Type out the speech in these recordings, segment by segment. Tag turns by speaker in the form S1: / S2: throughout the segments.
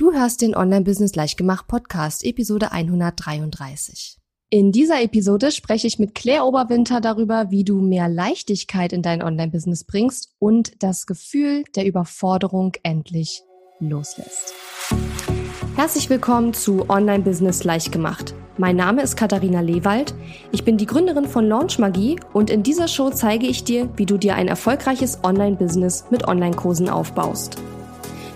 S1: Du hörst den Online-Business Leichtgemacht Podcast, Episode 133. In dieser Episode spreche ich mit Claire Oberwinter darüber, wie du mehr Leichtigkeit in dein Online-Business bringst und das Gefühl der Überforderung endlich loslässt. Herzlich willkommen zu Online-Business Leichtgemacht. Mein Name ist Katharina Lewald. Ich bin die Gründerin von Launch Magie und in dieser Show zeige ich dir, wie du dir ein erfolgreiches Online-Business mit Online-Kursen aufbaust.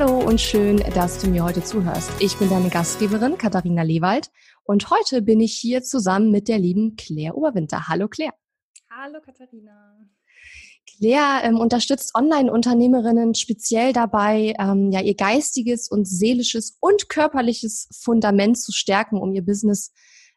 S1: Hallo und schön, dass du mir heute zuhörst. Ich bin deine Gastgeberin Katharina Lewald und heute bin ich hier zusammen mit der lieben Claire Oberwinter. Hallo Claire.
S2: Hallo Katharina.
S1: Claire ähm, unterstützt Online-Unternehmerinnen speziell dabei, ähm, ja, ihr geistiges und seelisches und körperliches Fundament zu stärken, um ihr Business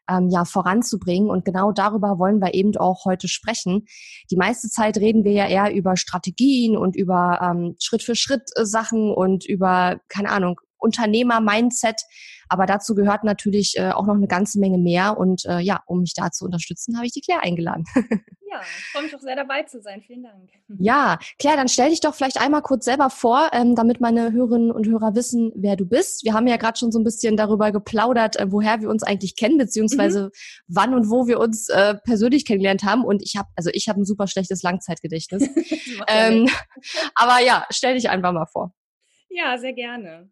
S1: ähm, ja voranzubringen. Und genau darüber wollen wir eben auch heute sprechen. Die meiste Zeit reden wir ja eher über Strategien und über ähm, Schritt für Schritt äh, Sachen und über, keine Ahnung, Unternehmer-Mindset. Aber dazu gehört natürlich äh, auch noch eine ganze Menge mehr. Und äh, ja, um mich da zu unterstützen, habe ich die Claire eingeladen.
S2: ja, ich freue mich auch sehr dabei zu sein. Vielen Dank.
S1: Ja, Claire, dann stell dich doch vielleicht einmal kurz selber vor, ähm, damit meine Hörerinnen und Hörer wissen, wer du bist. Wir haben ja gerade schon so ein bisschen darüber geplaudert, äh, woher wir uns eigentlich kennen, beziehungsweise mhm. wann und wo wir uns äh, persönlich kennengelernt haben. Und ich habe, also ich habe ein super schlechtes Langzeitgedächtnis. ähm, aber ja, stell dich einfach mal vor.
S2: Ja, sehr gerne.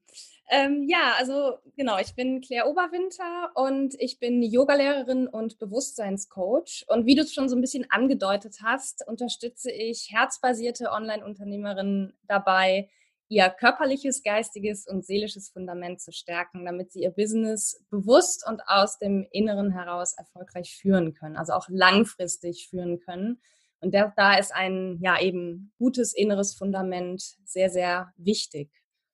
S2: Ähm, ja, also genau, ich bin Claire Oberwinter und ich bin Yogalehrerin und Bewusstseinscoach. Und wie du es schon so ein bisschen angedeutet hast, unterstütze ich herzbasierte Online-Unternehmerinnen dabei, ihr körperliches, geistiges und seelisches Fundament zu stärken, damit sie ihr Business bewusst und aus dem Inneren heraus erfolgreich führen können, also auch langfristig führen können. Und da, da ist ein ja eben gutes inneres Fundament sehr, sehr wichtig.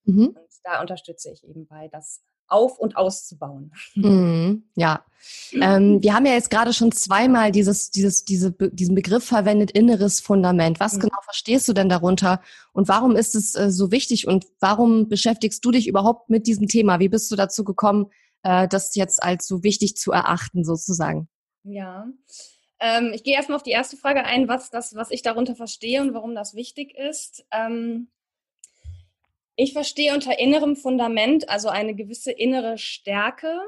S2: Mhm. Und da unterstütze ich eben bei, das auf- und auszubauen.
S1: Mhm, ja. Ähm, wir haben ja jetzt gerade schon zweimal dieses, dieses, diese, diesen Begriff verwendet, inneres Fundament. Was mhm. genau verstehst du denn darunter und warum ist es äh, so wichtig und warum beschäftigst du dich überhaupt mit diesem Thema? Wie bist du dazu gekommen, äh, das jetzt als so wichtig zu erachten, sozusagen?
S2: Ja. Ähm, ich gehe erstmal auf die erste Frage ein, was das, was ich darunter verstehe und warum das wichtig ist. Ähm, ich verstehe unter innerem Fundament also eine gewisse innere Stärke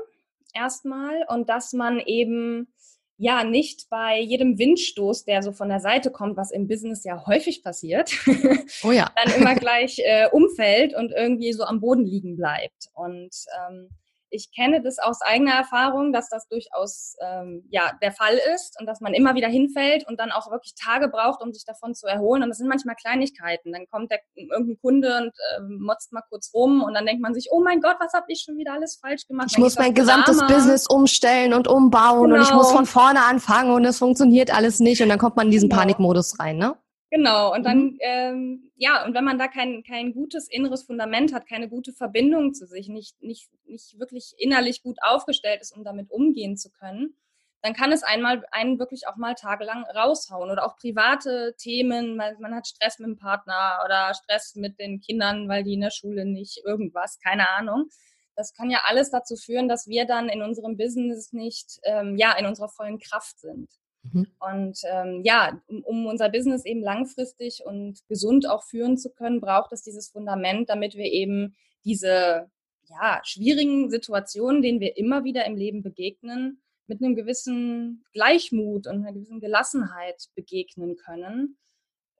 S2: erstmal und dass man eben ja nicht bei jedem Windstoß, der so von der Seite kommt, was im Business ja häufig passiert, oh ja. dann immer gleich äh, umfällt und irgendwie so am Boden liegen bleibt. Und ähm, ich kenne das aus eigener Erfahrung, dass das durchaus ähm, ja der Fall ist und dass man immer wieder hinfällt und dann auch wirklich Tage braucht, um sich davon zu erholen. Und das sind manchmal Kleinigkeiten. Dann kommt der, irgendein Kunde und äh, motzt mal kurz rum und dann denkt man sich, oh mein Gott, was habe ich schon wieder alles falsch gemacht?
S1: Ich muss mein gesamtes Drama. Business umstellen und umbauen genau. und ich muss genau. von vorne anfangen und es funktioniert alles nicht und dann kommt man in diesen genau. Panikmodus rein, ne?
S2: Genau, und dann, mhm. ähm, ja, und wenn man da kein, kein gutes inneres Fundament hat, keine gute Verbindung zu sich, nicht, nicht, nicht wirklich innerlich gut aufgestellt ist, um damit umgehen zu können, dann kann es einmal einen wirklich auch mal tagelang raushauen oder auch private Themen, man, man hat Stress mit dem Partner oder Stress mit den Kindern, weil die in der Schule nicht irgendwas, keine Ahnung. Das kann ja alles dazu führen, dass wir dann in unserem Business nicht, ähm, ja, in unserer vollen Kraft sind. Mhm. Und ähm, ja, um, um, unser Business eben langfristig und gesund auch führen zu können, braucht es dieses Fundament, damit wir eben diese ja, schwierigen Situationen, denen wir immer wieder im Leben begegnen, mit einem gewissen Gleichmut und einer gewissen Gelassenheit begegnen können.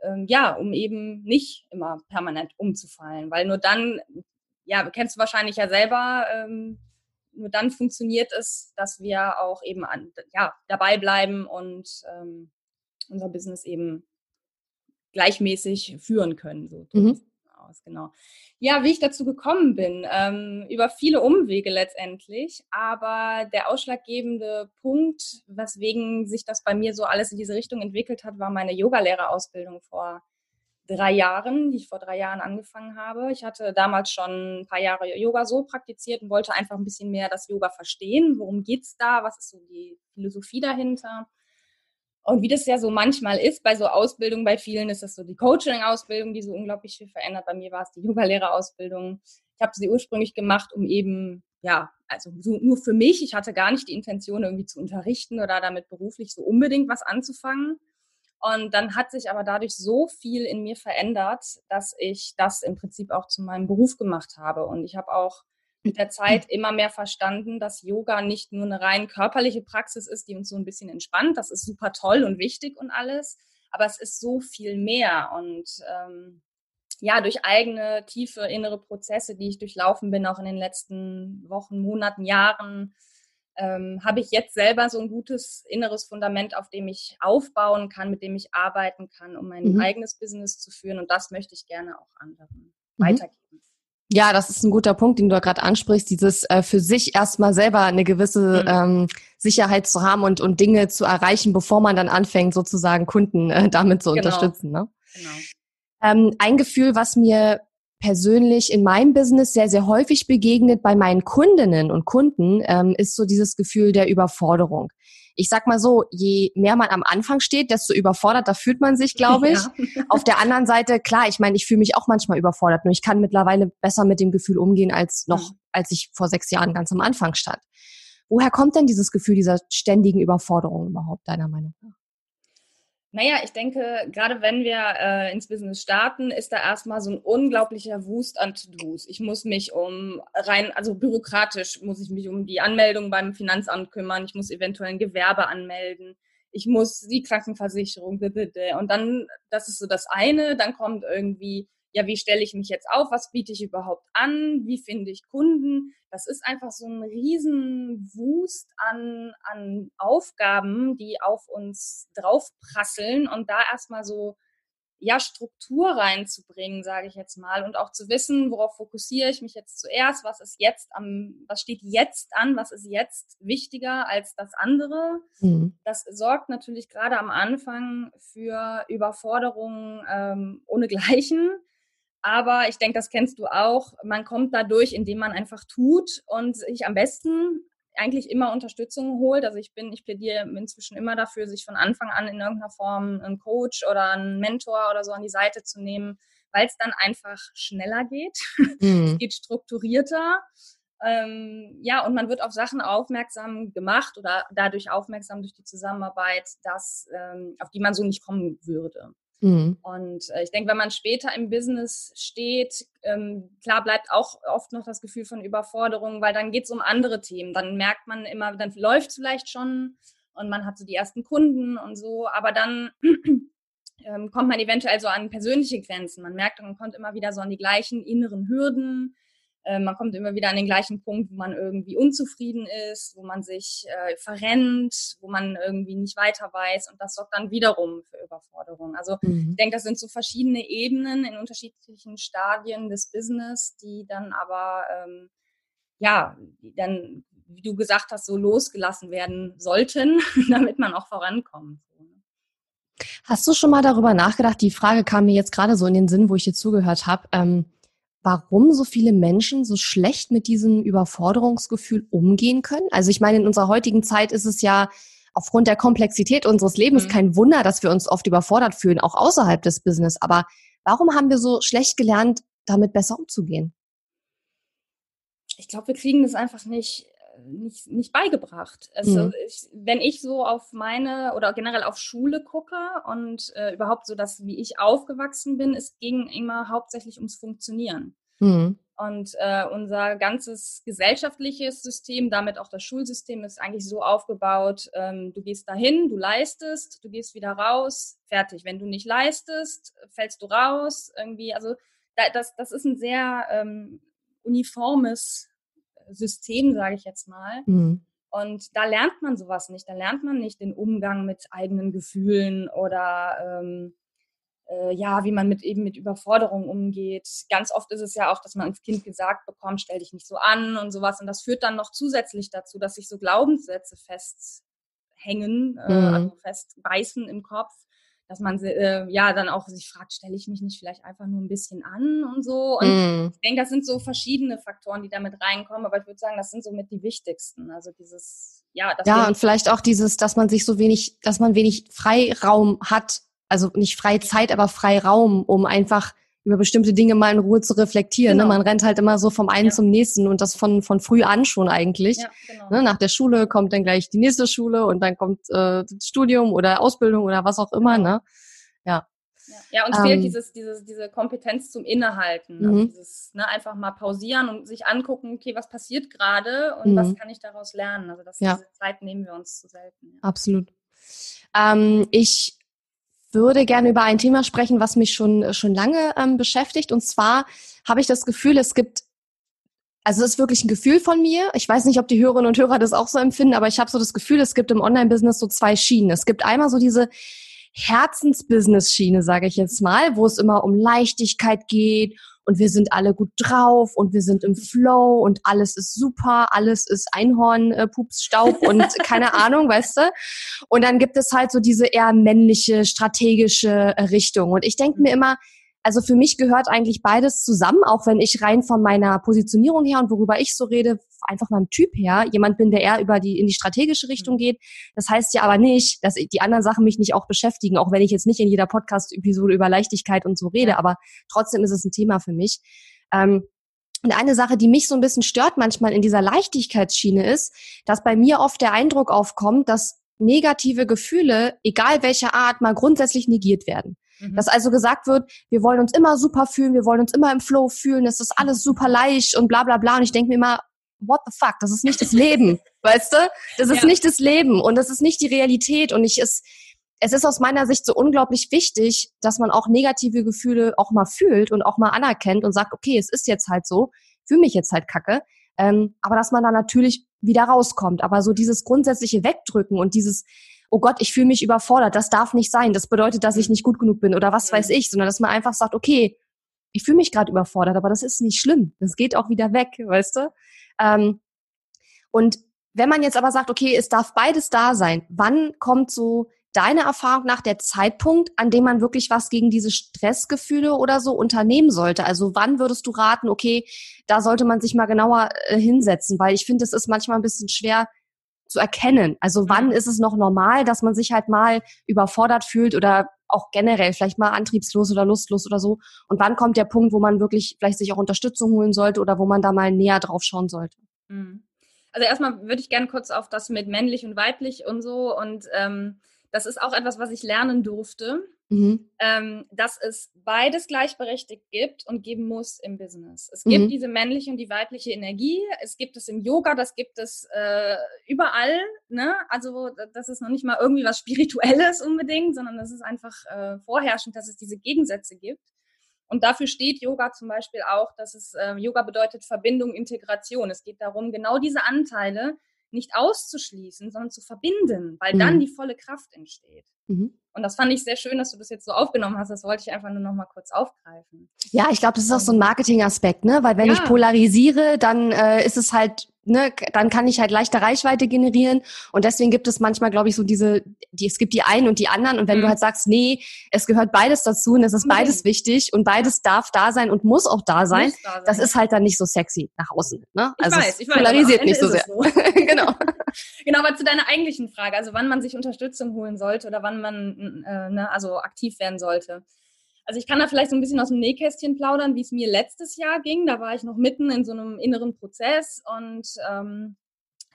S2: Ähm, ja, um eben nicht immer permanent umzufallen, weil nur dann, ja, kennst du wahrscheinlich ja selber, ähm, nur dann funktioniert es, dass wir auch eben an, ja, dabei bleiben und ähm, unser Business eben gleichmäßig führen können. So mhm. aus, genau. Ja, wie ich dazu gekommen bin, ähm, über viele Umwege letztendlich, aber der ausschlaggebende Punkt, weswegen sich das bei mir so alles in diese Richtung entwickelt hat, war meine Yogalehrerausbildung vor drei Jahren, die ich vor drei Jahren angefangen habe. Ich hatte damals schon ein paar Jahre Yoga so praktiziert und wollte einfach ein bisschen mehr das Yoga verstehen. Worum geht es da? Was ist so die Philosophie dahinter? Und wie das ja so manchmal ist bei so Ausbildungen, bei vielen ist das so die Coaching-Ausbildung, die so unglaublich viel verändert. Bei mir war es die Yoga-Lehrerausbildung. Ich habe sie ursprünglich gemacht, um eben, ja, also so nur für mich. Ich hatte gar nicht die Intention, irgendwie zu unterrichten oder damit beruflich so unbedingt was anzufangen. Und dann hat sich aber dadurch so viel in mir verändert, dass ich das im Prinzip auch zu meinem Beruf gemacht habe. Und ich habe auch mit der Zeit immer mehr verstanden, dass Yoga nicht nur eine rein körperliche Praxis ist, die uns so ein bisschen entspannt. Das ist super toll und wichtig und alles. Aber es ist so viel mehr. Und ähm, ja, durch eigene tiefe innere Prozesse, die ich durchlaufen bin, auch in den letzten Wochen, Monaten, Jahren, ähm, habe ich jetzt selber so ein gutes inneres Fundament, auf dem ich aufbauen kann, mit dem ich arbeiten kann, um mein mhm. eigenes Business zu führen. Und das möchte ich gerne auch anderen mhm. weitergeben.
S1: Ja, das ist ein guter Punkt, den du gerade ansprichst, dieses äh, für sich erstmal selber eine gewisse mhm. ähm, Sicherheit zu haben und, und Dinge zu erreichen, bevor man dann anfängt, sozusagen Kunden äh, damit zu genau. unterstützen. Ne? Genau. Ähm, ein Gefühl, was mir persönlich in meinem Business sehr, sehr häufig begegnet bei meinen Kundinnen und Kunden, ähm, ist so dieses Gefühl der Überforderung. Ich sag mal so, je mehr man am Anfang steht, desto überfordert, da fühlt man sich, glaube ich. Ja. Auf der anderen Seite, klar, ich meine, ich fühle mich auch manchmal überfordert, nur ich kann mittlerweile besser mit dem Gefühl umgehen als noch, als ich vor sechs Jahren ganz am Anfang stand. Woher kommt denn dieses Gefühl dieser ständigen Überforderung überhaupt, deiner Meinung nach?
S2: Naja, ich denke, gerade wenn wir äh, ins Business starten, ist da erstmal so ein unglaublicher Wust an To-Dos. Ich muss mich um rein, also bürokratisch muss ich mich um die Anmeldung beim Finanzamt kümmern. Ich muss eventuell ein Gewerbe anmelden. Ich muss die Krankenversicherung, und dann, das ist so das eine. Dann kommt irgendwie ja, wie stelle ich mich jetzt auf, was biete ich überhaupt an, wie finde ich Kunden. Das ist einfach so ein riesen Wust an, an Aufgaben, die auf uns draufprasseln und da erstmal so ja, Struktur reinzubringen, sage ich jetzt mal, und auch zu wissen, worauf fokussiere ich mich jetzt zuerst, was ist jetzt am, was steht jetzt an, was ist jetzt wichtiger als das andere. Mhm. Das sorgt natürlich gerade am Anfang für Überforderungen ähm, ohnegleichen. Aber ich denke, das kennst du auch. Man kommt dadurch, indem man einfach tut und sich am besten eigentlich immer Unterstützung holt. Also ich bin, ich plädiere inzwischen immer dafür, sich von Anfang an in irgendeiner Form einen Coach oder einen Mentor oder so an die Seite zu nehmen, weil es dann einfach schneller geht. Mhm. es geht strukturierter. Ähm, ja, und man wird auf Sachen aufmerksam gemacht oder dadurch aufmerksam durch die Zusammenarbeit, dass, ähm, auf die man so nicht kommen würde. Mhm. Und äh, ich denke, wenn man später im Business steht, ähm, klar bleibt auch oft noch das Gefühl von Überforderung, weil dann geht es um andere Themen. Dann merkt man immer, dann läuft es vielleicht schon und man hat so die ersten Kunden und so, aber dann ähm, kommt man eventuell so an persönliche Grenzen. Man merkt, man kommt immer wieder so an die gleichen inneren Hürden äh, man kommt immer wieder an den gleichen Punkt, wo man irgendwie unzufrieden ist, wo man sich äh, verrennt, wo man irgendwie nicht weiter weiß und das sorgt dann wiederum für Überforderung. Also mhm. ich denke, das sind so verschiedene Ebenen in unterschiedlichen Stadien des Business, die dann aber ähm, ja, die dann, wie du gesagt hast, so losgelassen werden sollten, damit man auch vorankommt. Ne?
S1: Hast du schon mal darüber nachgedacht? Die Frage kam mir jetzt gerade so in den Sinn, wo ich dir zugehört habe. Ähm, warum so viele Menschen so schlecht mit diesem Überforderungsgefühl umgehen können? Also ich meine, in unserer heutigen Zeit ist es ja aufgrund der Komplexität unseres Lebens mhm. kein Wunder, dass wir uns oft überfordert fühlen, auch außerhalb des Business. Aber warum haben wir so schlecht gelernt, damit besser umzugehen?
S2: Ich glaube, wir kriegen das einfach nicht nicht, nicht beigebracht. Also mhm. ich, wenn ich so auf meine oder generell auf Schule gucke und äh, überhaupt so das, wie ich aufgewachsen bin, es ging immer hauptsächlich ums Funktionieren. Mhm. Und äh, unser ganzes gesellschaftliches System, damit auch das Schulsystem, ist eigentlich so aufgebaut, ähm, du gehst dahin, du leistest, du gehst wieder raus, fertig. Wenn du nicht leistest, fällst du raus. Irgendwie, also da, das, das ist ein sehr ähm, uniformes System, sage ich jetzt mal. Mhm. Und da lernt man sowas nicht. Da lernt man nicht den Umgang mit eigenen Gefühlen oder ähm, äh, ja, wie man mit eben mit Überforderung umgeht. Ganz oft ist es ja auch, dass man als Kind gesagt bekommt, stell dich nicht so an und sowas. Und das führt dann noch zusätzlich dazu, dass sich so Glaubenssätze festhängen, äh, mhm. also festbeißen im Kopf, dass man äh, ja dann auch sich fragt, stelle ich mich nicht vielleicht einfach nur ein bisschen an und so. Und mm. ich denke, das sind so verschiedene Faktoren, die damit reinkommen, aber ich würde sagen, das sind somit die wichtigsten. Also dieses, ja,
S1: ja, und vielleicht auch dieses, dass man sich so wenig, dass man wenig Freiraum hat, also nicht freie Zeit, aber Freiraum, um einfach über bestimmte Dinge mal in Ruhe zu reflektieren. Ne? Genau. Ne? Man rennt halt immer so vom einen ja. zum nächsten und das von, von früh an schon eigentlich. Ja, genau. ne? Nach der Schule kommt dann gleich die nächste Schule und dann kommt äh, das Studium oder Ausbildung oder was auch immer. Genau. Ne?
S2: Ja. Ja, uns ähm, fehlt dieses, dieses, diese Kompetenz zum Innehalten. Also dieses, ne, einfach mal pausieren und sich angucken, okay, was passiert gerade und was mhm. kann ich daraus lernen? Also das, ja. diese Zeit nehmen wir uns zu selten.
S1: Absolut. Ähm, ich würde gerne über ein Thema sprechen, was mich schon, schon lange ähm, beschäftigt. Und zwar habe ich das Gefühl, es gibt, also es ist wirklich ein Gefühl von mir. Ich weiß nicht, ob die Hörerinnen und Hörer das auch so empfinden, aber ich habe so das Gefühl, es gibt im Online-Business so zwei Schienen. Es gibt einmal so diese Herzensbusiness-Schiene, sage ich jetzt mal, wo es immer um Leichtigkeit geht und wir sind alle gut drauf und wir sind im Flow und alles ist super, alles ist Einhorn, äh, Pups, Staub und keine Ahnung, weißt du? Und dann gibt es halt so diese eher männliche, strategische Richtung. Und ich denke mir immer, also für mich gehört eigentlich beides zusammen, auch wenn ich rein von meiner Positionierung her und worüber ich so rede, einfach meinem Typ her jemand bin, der eher über die in die strategische Richtung mhm. geht. Das heißt ja aber nicht, dass die anderen Sachen mich nicht auch beschäftigen, auch wenn ich jetzt nicht in jeder Podcast-Episode über Leichtigkeit und so rede, aber trotzdem ist es ein Thema für mich. Ähm, und eine Sache, die mich so ein bisschen stört manchmal in dieser Leichtigkeitsschiene ist, dass bei mir oft der Eindruck aufkommt, dass negative Gefühle, egal welcher Art, mal grundsätzlich negiert werden. Mhm. Dass also gesagt wird, wir wollen uns immer super fühlen, wir wollen uns immer im Flow fühlen, es ist alles super leicht und bla bla bla. Und ich denke mir immer, what the fuck, das ist nicht das Leben, weißt du? Das ist ja. nicht das Leben und das ist nicht die Realität und ich ist, es ist aus meiner Sicht so unglaublich wichtig, dass man auch negative Gefühle auch mal fühlt und auch mal anerkennt und sagt, okay, es ist jetzt halt so, fühle mich jetzt halt kacke, ähm, aber dass man da natürlich wieder rauskommt. Aber so dieses grundsätzliche Wegdrücken und dieses, oh Gott, ich fühle mich überfordert, das darf nicht sein, das bedeutet, dass ich nicht gut genug bin oder was weiß ich, sondern dass man einfach sagt, okay, ich fühle mich gerade überfordert, aber das ist nicht schlimm, das geht auch wieder weg, weißt du? Ähm, und wenn man jetzt aber sagt, okay, es darf beides da sein, wann kommt so deine Erfahrung nach der Zeitpunkt, an dem man wirklich was gegen diese Stressgefühle oder so unternehmen sollte? Also wann würdest du raten, okay, da sollte man sich mal genauer äh, hinsetzen, weil ich finde, es ist manchmal ein bisschen schwer zu erkennen. Also wann ist es noch normal, dass man sich halt mal überfordert fühlt oder auch generell vielleicht mal antriebslos oder lustlos oder so? Und wann kommt der Punkt, wo man wirklich vielleicht sich auch Unterstützung holen sollte oder wo man da mal näher drauf schauen sollte? Mhm.
S2: Also erstmal würde ich gerne kurz auf das mit männlich und weiblich und so und ähm, das ist auch etwas, was ich lernen durfte, mhm. ähm, dass es beides gleichberechtigt gibt und geben muss im Business. Es gibt mhm. diese männliche und die weibliche Energie. Es gibt es im Yoga, das gibt es äh, überall. Ne? Also das ist noch nicht mal irgendwie was Spirituelles unbedingt, sondern das ist einfach äh, vorherrschend, dass es diese Gegensätze gibt. Und dafür steht Yoga zum Beispiel auch, dass es äh, Yoga bedeutet Verbindung, Integration. Es geht darum, genau diese Anteile nicht auszuschließen, sondern zu verbinden, weil mhm. dann die volle Kraft entsteht. Mhm. Und das fand ich sehr schön, dass du das jetzt so aufgenommen hast. Das wollte ich einfach nur noch mal kurz aufgreifen.
S1: Ja, ich glaube, das ist auch so ein ähm, Marketingaspekt, ne? Weil wenn ja. ich polarisiere, dann äh, ist es halt ne, dann kann ich halt leichter Reichweite generieren. Und deswegen gibt es manchmal, glaube ich, so diese, die, es gibt die einen und die anderen. Und wenn mhm. du halt sagst, nee, es gehört beides dazu und es ist beides wichtig und beides darf da sein und muss auch da sein, da sein. das ist halt dann nicht so sexy nach außen. Ne? Also ich weiß, ich weiß, polarisiert nicht so sehr. So.
S2: genau. genau, aber zu deiner eigentlichen Frage, also wann man sich Unterstützung holen sollte oder wann man äh, ne, also aktiv werden sollte. Also ich kann da vielleicht so ein bisschen aus dem Nähkästchen plaudern, wie es mir letztes Jahr ging. Da war ich noch mitten in so einem inneren Prozess und ähm,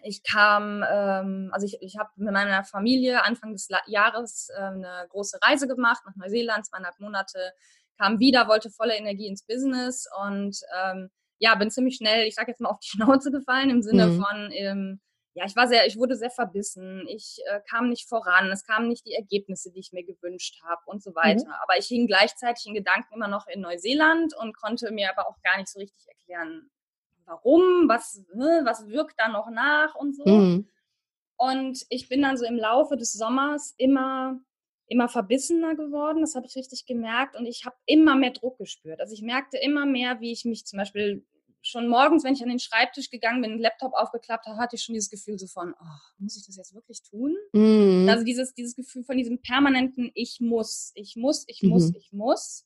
S2: ich kam, ähm, also ich, ich habe mit meiner Familie Anfang des Jahres äh, eine große Reise gemacht nach Neuseeland, zweieinhalb Monate, kam wieder, wollte volle Energie ins Business und ähm, ja, bin ziemlich schnell, ich sage jetzt mal, auf die Schnauze gefallen im Sinne mhm. von, ähm, ja, ich war sehr, ich wurde sehr verbissen, ich äh, kam nicht voran, es kamen nicht die Ergebnisse, die ich mir gewünscht habe und so weiter. Mhm. Aber ich hing gleichzeitig in Gedanken immer noch in Neuseeland und konnte mir aber auch gar nicht so richtig erklären, warum, was, ne, was wirkt da noch nach und so. Mhm. Und ich bin dann so im Laufe des Sommers immer immer verbissener geworden, das habe ich richtig gemerkt und ich habe immer mehr Druck gespürt. Also ich merkte immer mehr, wie ich mich zum Beispiel schon morgens, wenn ich an den Schreibtisch gegangen bin, den Laptop aufgeklappt habe, hatte ich schon dieses Gefühl so von, oh, muss ich das jetzt wirklich tun? Mhm. Also dieses, dieses Gefühl von diesem permanenten Ich muss, ich muss, ich muss, mhm. ich muss.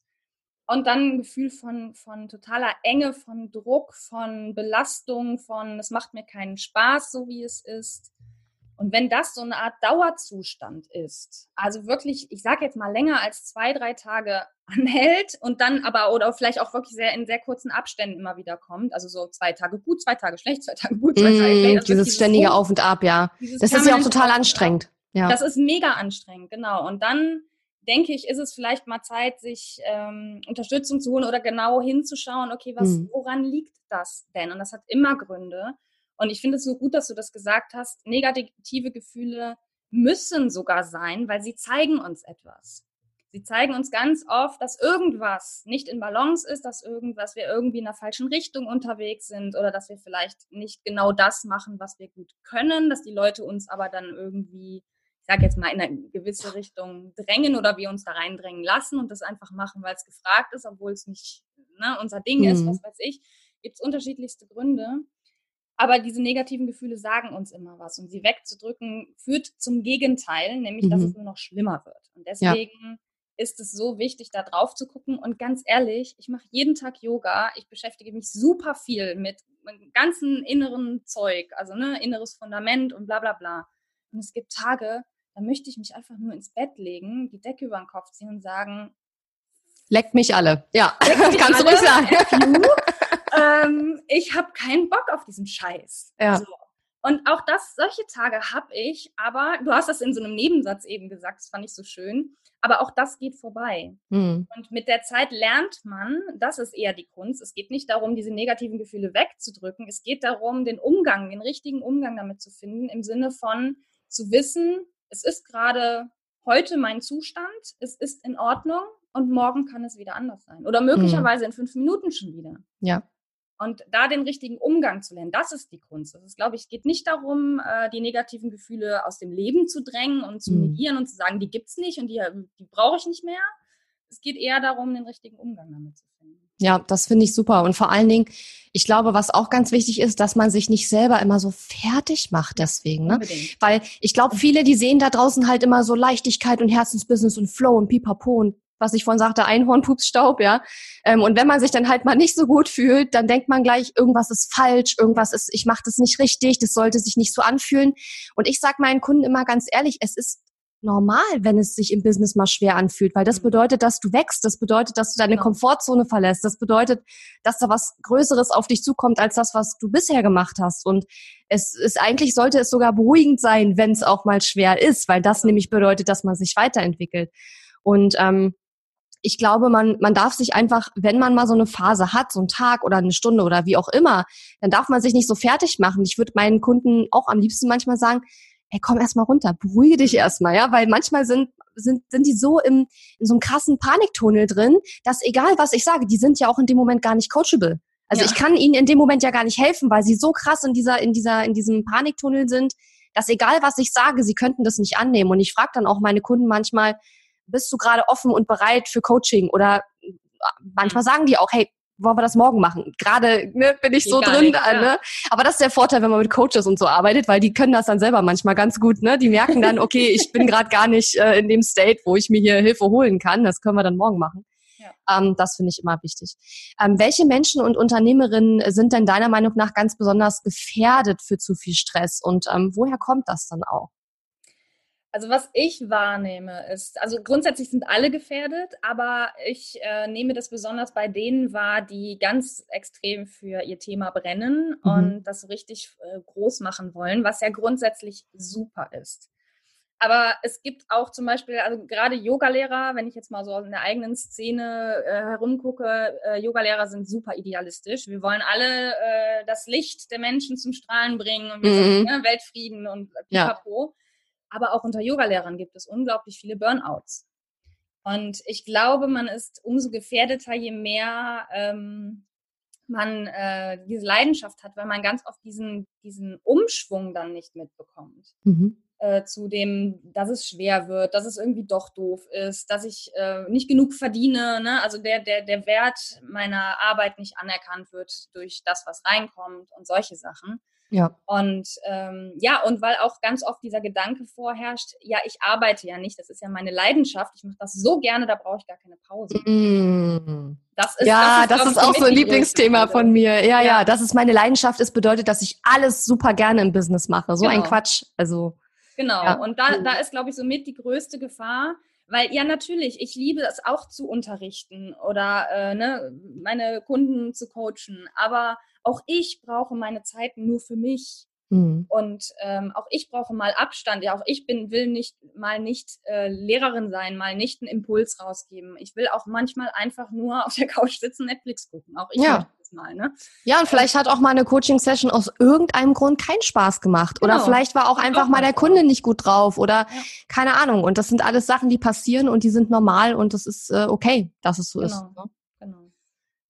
S2: Und dann ein Gefühl von, von totaler Enge, von Druck, von Belastung, von es macht mir keinen Spaß, so wie es ist. Und wenn das so eine Art Dauerzustand ist, also wirklich, ich sage jetzt mal länger als zwei, drei Tage anhält und dann aber oder vielleicht auch wirklich sehr in sehr kurzen Abständen immer wieder kommt, also so zwei Tage gut, zwei Tage schlecht, zwei Tage gut, zwei Tage schlecht.
S1: Also dieses ständige Auf und Ab, ja. Das ist ja auch total anstrengend. Ja.
S2: Das ist mega anstrengend, genau. Und dann denke ich, ist es vielleicht mal Zeit, sich ähm, Unterstützung zu holen oder genau hinzuschauen, okay, was, mhm. woran liegt das denn? Und das hat immer Gründe. Und ich finde es so gut, dass du das gesagt hast. Negative Gefühle müssen sogar sein, weil sie zeigen uns etwas. Sie zeigen uns ganz oft, dass irgendwas nicht in Balance ist, dass irgendwas wir irgendwie in der falschen Richtung unterwegs sind oder dass wir vielleicht nicht genau das machen, was wir gut können, dass die Leute uns aber dann irgendwie sage jetzt mal, in eine gewisse Richtung drängen oder wir uns da reindrängen lassen und das einfach machen, weil es gefragt ist, obwohl es nicht ne, unser Ding mhm. ist, was weiß ich. Gibt es unterschiedlichste Gründe. Aber diese negativen Gefühle sagen uns immer was und sie wegzudrücken führt zum Gegenteil, nämlich mhm. dass es nur noch schlimmer wird. Und deswegen ja. ist es so wichtig, da drauf zu gucken. Und ganz ehrlich, ich mache jeden Tag Yoga. Ich beschäftige mich super viel mit meinem ganzen inneren Zeug, also ne, inneres Fundament und bla bla bla. Und es gibt Tage, dann möchte ich mich einfach nur ins Bett legen, die Decke über den Kopf ziehen und sagen,
S1: Leckt mich alle. Ja, mich kannst alle. du ruhig sagen.
S2: Ähm, ich habe keinen Bock auf diesen Scheiß. Ja. So. Und auch das, solche Tage habe ich, aber du hast das in so einem Nebensatz eben gesagt, das fand ich so schön. Aber auch das geht vorbei. Mhm. Und mit der Zeit lernt man, das ist eher die Kunst. Es geht nicht darum, diese negativen Gefühle wegzudrücken. Es geht darum, den Umgang, den richtigen Umgang damit zu finden, im Sinne von zu wissen, es ist gerade heute mein Zustand, es ist in Ordnung und morgen kann es wieder anders sein. Oder mhm. möglicherweise mhm. in fünf Minuten schon wieder.
S1: Ja.
S2: Und da den richtigen Umgang zu lernen, das ist die Kunst. Das ist, glaube ich, geht nicht darum, äh, die negativen Gefühle aus dem Leben zu drängen und zu mhm. negieren und zu sagen, die gibt es nicht und die, die brauche ich nicht mehr. Es geht eher darum, den richtigen Umgang damit zu finden.
S1: Ja, das finde ich super. Und vor allen Dingen, ich glaube, was auch ganz wichtig ist, dass man sich nicht selber immer so fertig macht deswegen. Ne? Weil ich glaube, viele, die sehen da draußen halt immer so Leichtigkeit und Herzensbusiness und Flow und Pipapo und was ich vorhin sagte, Einhorn, Pups, Staub, ja. Ähm, und wenn man sich dann halt mal nicht so gut fühlt, dann denkt man gleich, irgendwas ist falsch, irgendwas ist, ich mache das nicht richtig, das sollte sich nicht so anfühlen. Und ich sage meinen Kunden immer ganz ehrlich, es ist normal, wenn es sich im Business mal schwer anfühlt, weil das mhm. bedeutet, dass du wächst, das bedeutet, dass du deine genau. Komfortzone verlässt, das bedeutet, dass da was Größeres auf dich zukommt als das, was du bisher gemacht hast. Und es ist eigentlich sollte es sogar beruhigend sein, wenn es auch mal schwer ist, weil das nämlich bedeutet, dass man sich weiterentwickelt. Und ähm, ich glaube, man, man darf sich einfach, wenn man mal so eine Phase hat, so einen Tag oder eine Stunde oder wie auch immer, dann darf man sich nicht so fertig machen. Ich würde meinen Kunden auch am liebsten manchmal sagen, hey, komm erstmal runter, beruhige dich erstmal, ja, weil manchmal sind sind, sind die so im, in so einem krassen Paniktunnel drin, dass egal was ich sage, die sind ja auch in dem Moment gar nicht coachable. Also ja. ich kann ihnen in dem Moment ja gar nicht helfen, weil sie so krass in dieser, in dieser, in diesem Paniktunnel sind, dass egal was ich sage, sie könnten das nicht annehmen. Und ich frage dann auch meine Kunden manchmal, bist du gerade offen und bereit für Coaching? Oder manchmal mhm. sagen die auch, hey, wollen wir das morgen machen? Gerade ne, bin ich so drin. Nicht, ja. ne? Aber das ist der Vorteil, wenn man mit Coaches und so arbeitet, weil die können das dann selber manchmal ganz gut. Ne? Die merken dann, okay, ich bin gerade gar nicht äh, in dem State, wo ich mir hier Hilfe holen kann. Das können wir dann morgen machen. Ja. Ähm, das finde ich immer wichtig. Ähm, welche Menschen und Unternehmerinnen sind denn deiner Meinung nach ganz besonders gefährdet für zu viel Stress und ähm, woher kommt das dann auch?
S2: Also was ich wahrnehme ist, also grundsätzlich sind alle gefährdet, aber ich äh, nehme das besonders bei denen wahr, die ganz extrem für ihr Thema brennen mhm. und das so richtig äh, groß machen wollen, was ja grundsätzlich super ist. Aber es gibt auch zum Beispiel, also gerade Yogalehrer, wenn ich jetzt mal so in der eigenen Szene äh, herumgucke, äh, Yogalehrer sind super idealistisch. Wir wollen alle äh, das Licht der Menschen zum Strahlen bringen und wir mhm. sind, ne, Weltfrieden und pipapo. Ja. Aber auch unter Yogalehrern gibt es unglaublich viele Burnouts. Und ich glaube, man ist umso gefährdeter, je mehr ähm, man äh, diese Leidenschaft hat, weil man ganz oft diesen, diesen Umschwung dann nicht mitbekommt. Mhm. äh, zu dem, dass es schwer wird, dass es irgendwie doch doof ist, dass ich äh, nicht genug verdiene, ne? also der, der, der Wert meiner Arbeit nicht anerkannt wird durch das, was reinkommt und solche Sachen. Ja. Und ähm, ja, und weil auch ganz oft dieser Gedanke vorherrscht, ja, ich arbeite ja nicht, das ist ja meine Leidenschaft, ich mache das so gerne, da brauche ich gar keine Pause.
S1: Mm. Das ist, ja, das ist, das ist auch so ein Lieblingsthema von mir. Ja, ja, ja, das ist meine Leidenschaft. Es bedeutet, dass ich alles super gerne im Business mache. So genau. ein Quatsch. Also
S2: Genau. Ja. Und da, da ist, glaube ich, somit die größte Gefahr, weil ja natürlich, ich liebe es auch zu unterrichten oder äh, ne, meine Kunden zu coachen, aber auch ich brauche meine Zeiten nur für mich. Mhm. Und ähm, auch ich brauche mal Abstand. Ja, auch ich bin, will nicht mal nicht äh, Lehrerin sein, mal nicht einen Impuls rausgeben. Ich will auch manchmal einfach nur auf der Couch sitzen, Netflix gucken. Auch ich
S1: ja. Mal, ne? Ja, und vielleicht hat auch mal eine Coaching-Session aus irgendeinem Grund keinen Spaß gemacht. Oder genau. vielleicht war auch einfach mal der Kunde nicht gut drauf oder ja. keine Ahnung. Und das sind alles Sachen, die passieren und die sind normal und das ist äh, okay, dass es so genau. ist. Ne? Genau.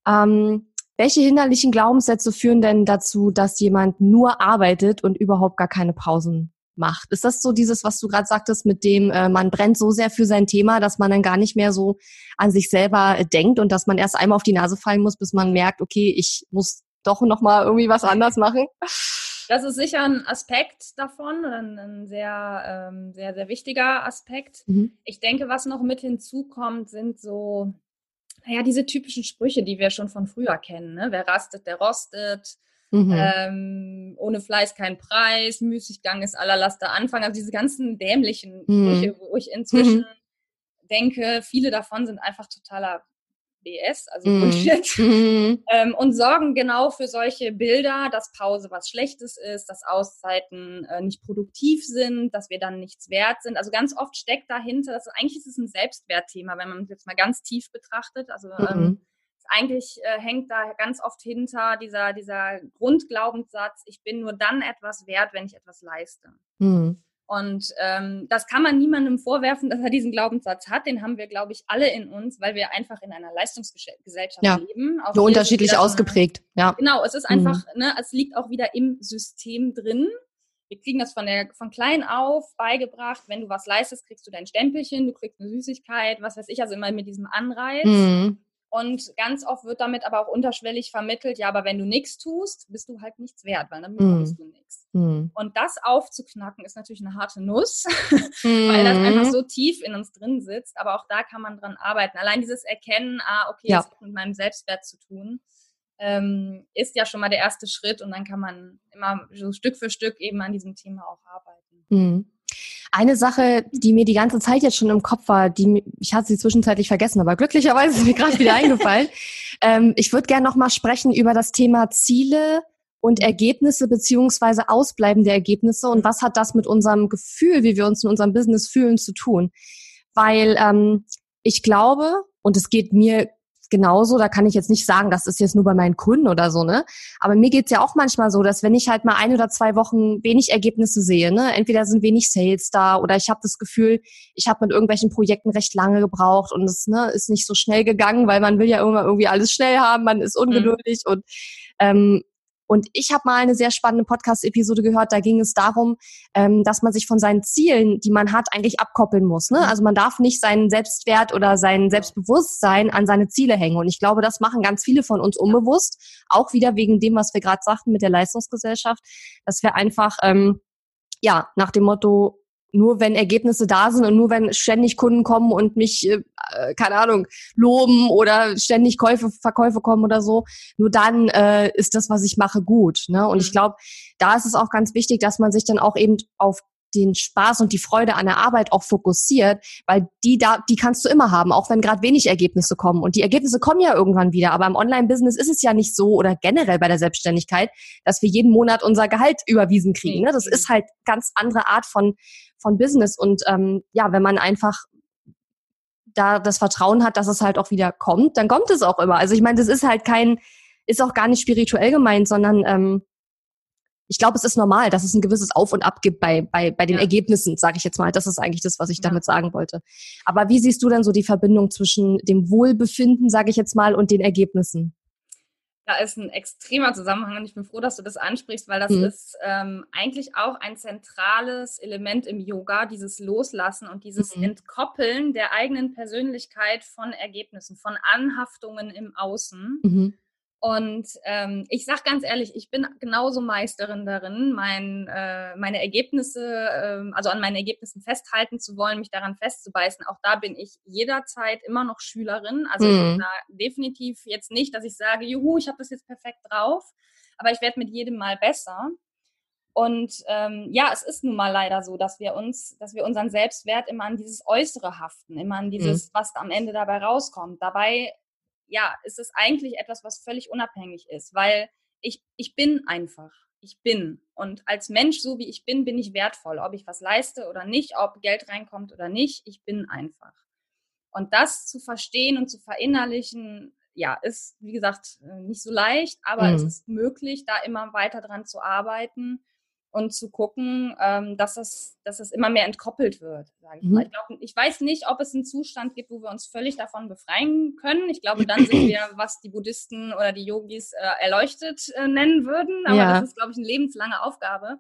S1: Ähm, welche hinderlichen Glaubenssätze führen denn dazu, dass jemand nur arbeitet und überhaupt gar keine Pausen macht? Ist das so dieses, was du gerade sagtest, mit dem äh, man brennt so sehr für sein Thema, dass man dann gar nicht mehr so an sich selber äh, denkt und dass man erst einmal auf die Nase fallen muss, bis man merkt, okay, ich muss doch noch mal irgendwie was anders machen?
S2: Das ist sicher ein Aspekt davon, ein, ein sehr, ähm, sehr, sehr wichtiger Aspekt. Mhm. Ich denke, was noch mit hinzukommt, sind so naja, diese typischen Sprüche, die wir schon von früher kennen. Ne? Wer rastet, der rostet. Mhm. Ähm, ohne Fleiß kein Preis, Müßiggang ist aller Laster Anfang. Also diese ganzen dämlichen mhm. Sprüche, wo ich inzwischen mhm. denke, viele davon sind einfach totaler BS, also mhm. Bullshit, mhm. ähm, und sorgen genau für solche Bilder, dass Pause was Schlechtes ist, dass Auszeiten äh, nicht produktiv sind, dass wir dann nichts wert sind. Also ganz oft steckt dahinter, das ist, eigentlich ist es ein Selbstwertthema, wenn man es jetzt mal ganz tief betrachtet. Also ähm, mhm. ähm, eigentlich äh, hängt da ganz oft hinter dieser, dieser Grundglaubenssatz, ich bin nur dann etwas wert, wenn ich etwas leiste. Mhm. Und ähm, das kann man niemandem vorwerfen, dass er diesen Glaubenssatz hat. Den haben wir, glaube ich, alle in uns, weil wir einfach in einer Leistungsgesellschaft
S1: ja. leben. Auch so unterschiedlich ausgeprägt. Ja.
S2: Genau, es ist einfach, mhm. ne, es liegt auch wieder im System drin. Wir kriegen das von der von klein auf beigebracht. Wenn du was leistest, kriegst du dein Stempelchen, du kriegst eine Süßigkeit, was weiß ich, also immer mit diesem Anreiz. Mhm. Und ganz oft wird damit aber auch unterschwellig vermittelt, ja, aber wenn du nichts tust, bist du halt nichts wert, weil dann bekommst mm. du nichts. Mm. Und das aufzuknacken ist natürlich eine harte Nuss, mm. weil das einfach mhm. so tief in uns drin sitzt. Aber auch da kann man dran arbeiten. Allein dieses Erkennen, ah, okay, ja. das hat mit meinem Selbstwert zu tun, ähm, ist ja schon mal der erste Schritt. Und dann kann man immer so Stück für Stück eben an diesem Thema auch arbeiten.
S1: Eine Sache, die mir die ganze Zeit jetzt schon im Kopf war, die ich hatte sie zwischenzeitlich vergessen, aber glücklicherweise ist mir gerade wieder eingefallen. Ähm, ich würde gerne noch mal sprechen über das Thema Ziele und Ergebnisse beziehungsweise ausbleibende Ergebnisse und was hat das mit unserem Gefühl, wie wir uns in unserem Business fühlen, zu tun? Weil ähm, ich glaube, und es geht mir genauso. Da kann ich jetzt nicht sagen, das ist jetzt nur bei meinen Kunden oder so, ne? Aber mir geht's ja auch manchmal so, dass wenn ich halt mal ein oder zwei Wochen wenig Ergebnisse sehe, ne, entweder sind wenig Sales da oder ich habe das Gefühl, ich habe mit irgendwelchen Projekten recht lange gebraucht und es ne, ist nicht so schnell gegangen, weil man will ja immer irgendwie alles schnell haben, man ist mhm. ungeduldig mhm. und ähm, und ich habe mal eine sehr spannende Podcast-Episode gehört, da ging es darum, ähm, dass man sich von seinen Zielen, die man hat, eigentlich abkoppeln muss. Ne? Mhm. Also man darf nicht seinen Selbstwert oder sein Selbstbewusstsein an seine Ziele hängen. Und ich glaube, das machen ganz viele von uns unbewusst, auch wieder wegen dem, was wir gerade sagten mit der Leistungsgesellschaft, dass wir einfach ähm, ja nach dem Motto nur wenn Ergebnisse da sind und nur wenn ständig Kunden kommen und mich, äh, äh, keine Ahnung, loben oder ständig Käufe, Verkäufe kommen oder so, nur dann äh, ist das, was ich mache, gut. Ne? Und mhm. ich glaube, da ist es auch ganz wichtig, dass man sich dann auch eben auf den Spaß und die Freude an der Arbeit auch fokussiert, weil die da, die kannst du immer haben, auch wenn gerade wenig Ergebnisse kommen. Und die Ergebnisse kommen ja irgendwann wieder. Aber im Online-Business ist es ja nicht so oder generell bei der Selbstständigkeit, dass wir jeden Monat unser Gehalt überwiesen kriegen. Ne? Das ist halt ganz andere Art von, von Business. Und ähm, ja, wenn man einfach da das Vertrauen hat, dass es halt auch wieder kommt, dann kommt es auch immer. Also ich meine, das ist halt kein, ist auch gar nicht spirituell gemeint, sondern ähm, ich glaube, es ist normal, dass es ein gewisses Auf und Ab gibt bei, bei, bei den ja. Ergebnissen, sage ich jetzt mal. Das ist eigentlich das, was ich ja. damit sagen wollte. Aber wie siehst du denn so die Verbindung zwischen dem Wohlbefinden, sage ich jetzt mal, und den Ergebnissen?
S2: Da ist ein extremer Zusammenhang und ich bin froh, dass du das ansprichst, weil das mhm. ist ähm, eigentlich auch ein zentrales Element im Yoga, dieses Loslassen und dieses mhm. Entkoppeln der eigenen Persönlichkeit von Ergebnissen, von Anhaftungen im Außen. Mhm. Und ähm, ich sage ganz ehrlich, ich bin genauso Meisterin darin, mein, äh, meine Ergebnisse, äh, also an meinen Ergebnissen festhalten zu wollen, mich daran festzubeißen. Auch da bin ich jederzeit immer noch Schülerin. Also mhm. definitiv jetzt nicht, dass ich sage, juhu, ich habe das jetzt perfekt drauf, aber ich werde mit jedem Mal besser. Und ähm, ja, es ist nun mal leider so, dass wir uns, dass wir unseren Selbstwert immer an dieses Äußere haften, immer an dieses, mhm. was am Ende dabei rauskommt. Dabei ja, ist es eigentlich etwas, was völlig unabhängig ist, weil ich, ich bin einfach. Ich bin. Und als Mensch, so wie ich bin, bin ich wertvoll. Ob ich was leiste oder nicht, ob Geld reinkommt oder nicht, ich bin einfach. Und das zu verstehen und zu verinnerlichen, ja, ist, wie gesagt, äh, nicht so leicht, aber mhm. es ist möglich, da immer weiter dran zu arbeiten und zu gucken, ähm, dass, es, dass es immer mehr entkoppelt wird. Ich, mhm. ich, glaub, ich weiß nicht, ob es einen Zustand gibt, wo wir uns völlig davon befreien können. Ich glaube, dann sind wir, was die Buddhisten oder die Yogis äh, erleuchtet äh, nennen würden. Aber ja. das ist, glaube ich, eine lebenslange Aufgabe.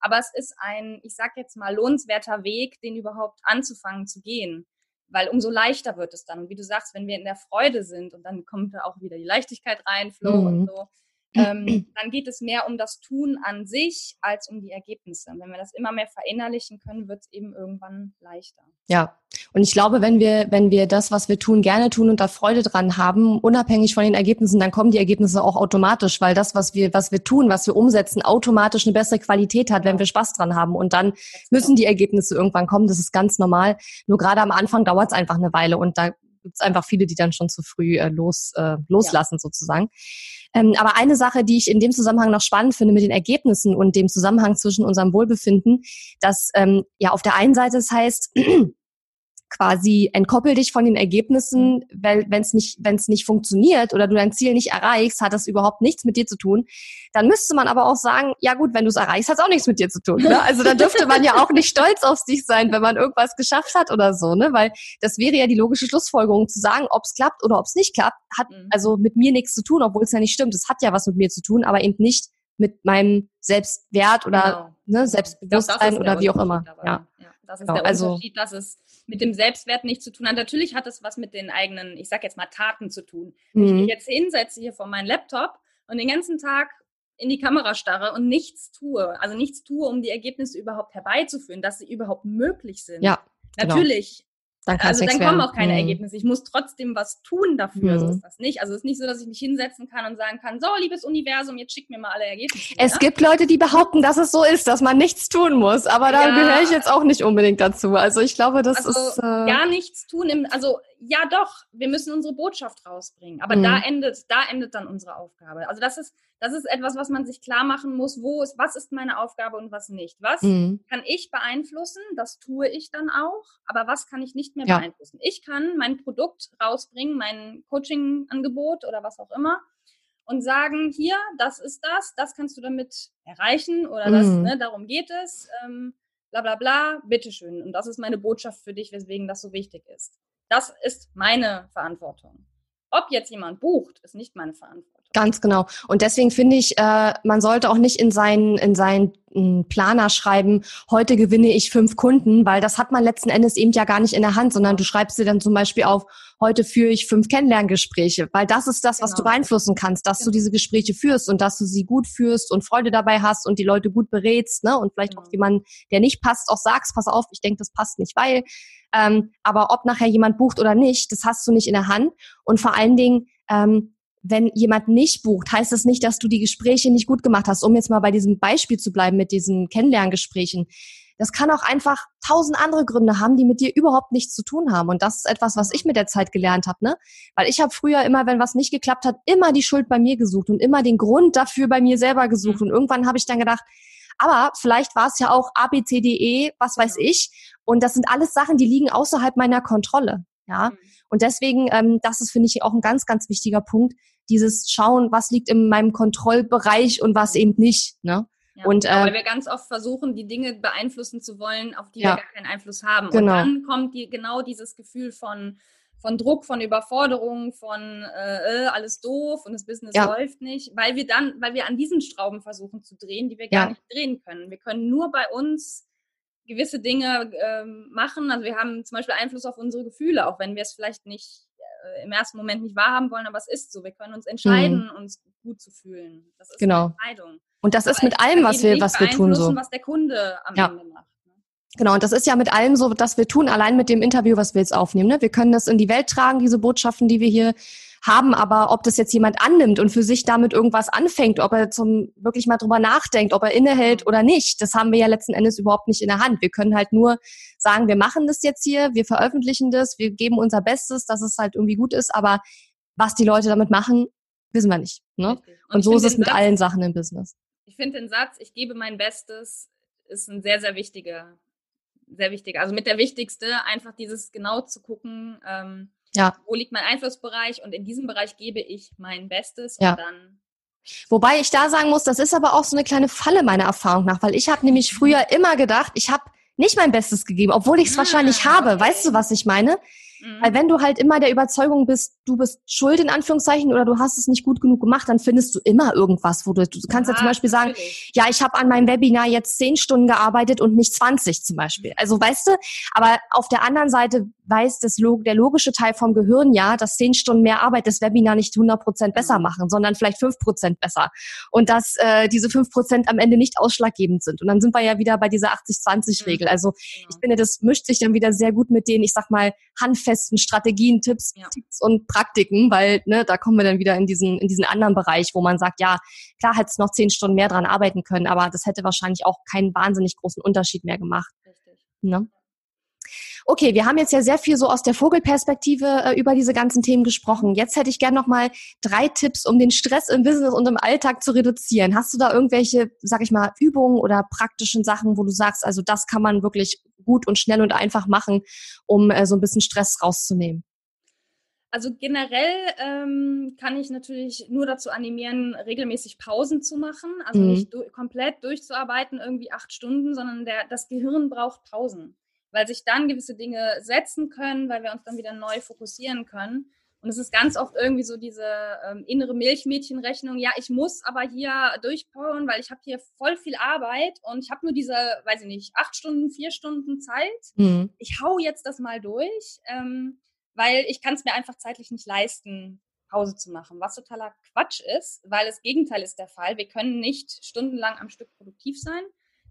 S2: Aber es ist ein, ich sage jetzt mal, lohnenswerter Weg, den überhaupt anzufangen zu gehen. Weil umso leichter wird es dann. Und wie du sagst, wenn wir in der Freude sind und dann kommt da auch wieder die Leichtigkeit rein, Flow mhm. und so, ähm, dann geht es mehr um das Tun an sich als um die Ergebnisse. Und wenn wir das immer mehr verinnerlichen können, wird es eben irgendwann leichter.
S1: Ja, und ich glaube, wenn wir, wenn wir das, was wir tun, gerne tun und da Freude dran haben, unabhängig von den Ergebnissen, dann kommen die Ergebnisse auch automatisch, weil das, was wir, was wir tun, was wir umsetzen, automatisch eine bessere Qualität hat, wenn wir Spaß dran haben. Und dann müssen die Ergebnisse irgendwann kommen. Das ist ganz normal. Nur gerade am Anfang dauert es einfach eine Weile und da gibt es einfach viele, die dann schon zu früh äh, los, äh, loslassen ja. sozusagen. Ähm, aber eine Sache, die ich in dem Zusammenhang noch spannend finde mit den Ergebnissen und dem Zusammenhang zwischen unserem Wohlbefinden, dass ähm, ja auf der einen Seite es heißt, quasi entkoppel dich von den Ergebnissen, mhm. weil wenn es nicht, wenn es nicht funktioniert oder du dein Ziel nicht erreichst, hat das überhaupt nichts mit dir zu tun. Dann müsste man aber auch sagen, ja gut, wenn du es erreichst, hat es auch nichts mit dir zu tun. Ne? Also dann dürfte man ja auch nicht stolz auf sich sein, wenn man irgendwas geschafft hat oder so, ne? Weil das wäre ja die logische Schlussfolgerung zu sagen, ob es klappt oder ob es nicht klappt, hat mhm. also mit mir nichts zu tun, obwohl es ja nicht stimmt. Es hat ja was mit mir zu tun, aber eben nicht mit meinem Selbstwert oder genau. ne, Selbstbewusstsein glaub, oder wie auch immer. Ja.
S2: ja. Das ist genau. der also Unterschied, dass es mit dem Selbstwert nichts zu tun hat. Natürlich hat es was mit den eigenen, ich sag jetzt mal, Taten zu tun. Wenn mhm. ich mich jetzt hinsetze hier vor meinen Laptop und den ganzen Tag in die Kamera starre und nichts tue, also nichts tue, um die Ergebnisse überhaupt herbeizuführen, dass sie überhaupt möglich sind.
S1: Ja,
S2: genau. natürlich dann also dann kommen auch keine mhm. Ergebnisse. Ich muss trotzdem was tun dafür. Mhm. So ist das nicht. Also es ist nicht so, dass ich mich hinsetzen kann und sagen kann, so, liebes Universum, jetzt schick mir mal alle Ergebnisse.
S1: Es ja? gibt Leute, die behaupten, dass es so ist, dass man nichts tun muss. Aber da ja. gehöre ich jetzt auch nicht unbedingt dazu. Also ich glaube, das also ist. Äh
S2: gar nichts tun. Im, also ja doch, wir müssen unsere Botschaft rausbringen. Aber mhm. da endet, da endet dann unsere Aufgabe. Also das ist, das ist etwas, was man sich klar machen muss, wo ist, was ist meine Aufgabe und was nicht. Was mhm. kann ich beeinflussen? Das tue ich dann auch. Aber was kann ich nicht mehr ja. beeinflussen? Ich kann mein Produkt rausbringen, mein Coaching-Angebot oder was auch immer und sagen, hier, das ist das, das kannst du damit erreichen oder mhm. das, ne, darum geht es. Ähm, bla bla bla, bitteschön. Und das ist meine Botschaft für dich, weswegen das so wichtig ist. Das ist meine Verantwortung. Ob jetzt jemand bucht, ist nicht meine Verantwortung.
S1: Ganz genau. Und deswegen finde ich, äh, man sollte auch nicht in seinen, in seinen hm, Planer schreiben, heute gewinne ich fünf Kunden, weil das hat man letzten Endes eben ja gar nicht in der Hand, sondern du schreibst dir dann zum Beispiel auf, heute führe ich fünf Kennenlerngespräche, weil das ist das, was genau. du beeinflussen kannst, dass genau. du diese Gespräche führst und dass du sie gut führst und Freude dabei hast und die Leute gut berätst, ne? Und vielleicht genau. auch jemand, der nicht passt, auch sagst, pass auf, ich denke, das passt nicht, weil. Ähm, aber ob nachher jemand bucht oder nicht, das hast du nicht in der Hand. Und vor allen Dingen, ähm, wenn jemand nicht bucht, heißt das nicht, dass du die Gespräche nicht gut gemacht hast. Um jetzt mal bei diesem Beispiel zu bleiben mit diesen Kennenlerngesprächen. Das kann auch einfach tausend andere Gründe haben, die mit dir überhaupt nichts zu tun haben. Und das ist etwas, was ich mit der Zeit gelernt habe, ne? Weil ich habe früher immer, wenn was nicht geklappt hat, immer die Schuld bei mir gesucht und immer den Grund dafür bei mir selber gesucht. Und irgendwann habe ich dann gedacht, aber vielleicht war es ja auch ABCDE, was weiß ich. Und das sind alles Sachen, die liegen außerhalb meiner Kontrolle. Ja. Mhm. Und deswegen, ähm, das ist, finde ich, auch ein ganz, ganz wichtiger Punkt, dieses Schauen, was liegt in meinem Kontrollbereich und was eben nicht. Ne?
S2: Ja, und, äh, weil wir ganz oft versuchen, die Dinge beeinflussen zu wollen, auf die ja, wir gar keinen Einfluss haben. Genau. Und dann kommt die, genau dieses Gefühl von von Druck, von Überforderung, von äh, äh, alles doof und das Business ja. läuft nicht, weil wir dann, weil wir an diesen Schrauben versuchen zu drehen, die wir gar nicht drehen können. Wir können nur bei uns gewisse Dinge ähm, machen. Also wir haben zum Beispiel Einfluss auf unsere Gefühle, auch wenn wir es vielleicht nicht im ersten Moment nicht wahrhaben wollen, aber es ist so. Wir können uns entscheiden, mhm. uns gut zu fühlen.
S1: Das ist genau. eine Entscheidung. Und das aber ist mit allem, was wir, was wir tun, so.
S2: was der Kunde am ja. Ende macht.
S1: Genau, und das ist ja mit allem so, dass wir tun, allein mit dem Interview, was wir jetzt aufnehmen. Ne? Wir können das in die Welt tragen, diese Botschaften, die wir hier haben, aber ob das jetzt jemand annimmt und für sich damit irgendwas anfängt, ob er zum wirklich mal drüber nachdenkt, ob er innehält oder nicht, das haben wir ja letzten Endes überhaupt nicht in der Hand. Wir können halt nur sagen, wir machen das jetzt hier, wir veröffentlichen das, wir geben unser Bestes, dass es halt irgendwie gut ist, aber was die Leute damit machen, wissen wir nicht. Ne? Und, und so ist es mit Satz, allen Sachen im Business.
S2: Ich finde den Satz, ich gebe mein Bestes, ist ein sehr, sehr wichtiger sehr wichtig. Also mit der wichtigste, einfach dieses genau zu gucken, ähm, ja. wo liegt mein Einflussbereich und in diesem Bereich gebe ich mein Bestes
S1: ja.
S2: und dann.
S1: Wobei ich da sagen muss, das ist aber auch so eine kleine Falle meiner Erfahrung nach, weil ich habe nämlich früher immer gedacht, ich habe nicht mein Bestes gegeben, obwohl ich es ah, wahrscheinlich habe. Okay. Weißt du, was ich meine? Mhm. Weil wenn du halt immer der Überzeugung bist, du bist schuld in Anführungszeichen oder du hast es nicht gut genug gemacht, dann findest du immer irgendwas, wo du, du kannst ja, ja zum Beispiel sagen, ja, ich habe an meinem Webinar jetzt zehn Stunden gearbeitet und nicht 20 zum Beispiel. Also weißt du, aber auf der anderen Seite weiß das, der logische Teil vom Gehirn ja, dass zehn Stunden mehr Arbeit das Webinar nicht 100 Prozent besser mhm. machen, sondern vielleicht fünf Prozent besser. Und dass äh, diese fünf Prozent am Ende nicht ausschlaggebend sind. Und dann sind wir ja wieder bei dieser 80-20-Regel. Mhm. Also ich finde, das mischt sich dann wieder sehr gut mit den, ich sag mal, handfesten Strategien, Tipps, ja. Tipps und Praktiken, weil ne, da kommen wir dann wieder in diesen, in diesen anderen Bereich, wo man sagt, ja, klar hättest noch zehn Stunden mehr dran arbeiten können, aber das hätte wahrscheinlich auch keinen wahnsinnig großen Unterschied mehr gemacht. Richtig. Ne? Okay, wir haben jetzt ja sehr viel so aus der Vogelperspektive äh, über diese ganzen Themen gesprochen. Jetzt hätte ich gerne noch mal drei Tipps, um den Stress im Business und im Alltag zu reduzieren. Hast du da irgendwelche, sag ich mal, Übungen oder praktischen Sachen, wo du sagst, also das kann man wirklich gut und schnell und einfach machen, um äh, so ein bisschen Stress rauszunehmen?
S2: Also generell ähm, kann ich natürlich nur dazu animieren, regelmäßig Pausen zu machen. Also mhm. nicht du komplett durchzuarbeiten, irgendwie acht Stunden, sondern der, das Gehirn braucht Pausen weil sich dann gewisse Dinge setzen können, weil wir uns dann wieder neu fokussieren können. Und es ist ganz oft irgendwie so diese ähm, innere Milchmädchenrechnung, ja, ich muss aber hier durchpowern, weil ich habe hier voll viel Arbeit und ich habe nur diese, weiß ich nicht, acht Stunden, vier Stunden Zeit. Mhm. Ich hau jetzt das mal durch, ähm, weil ich kann es mir einfach zeitlich nicht leisten, Pause zu machen, was totaler Quatsch ist, weil das Gegenteil ist der Fall. Wir können nicht stundenlang am Stück produktiv sein.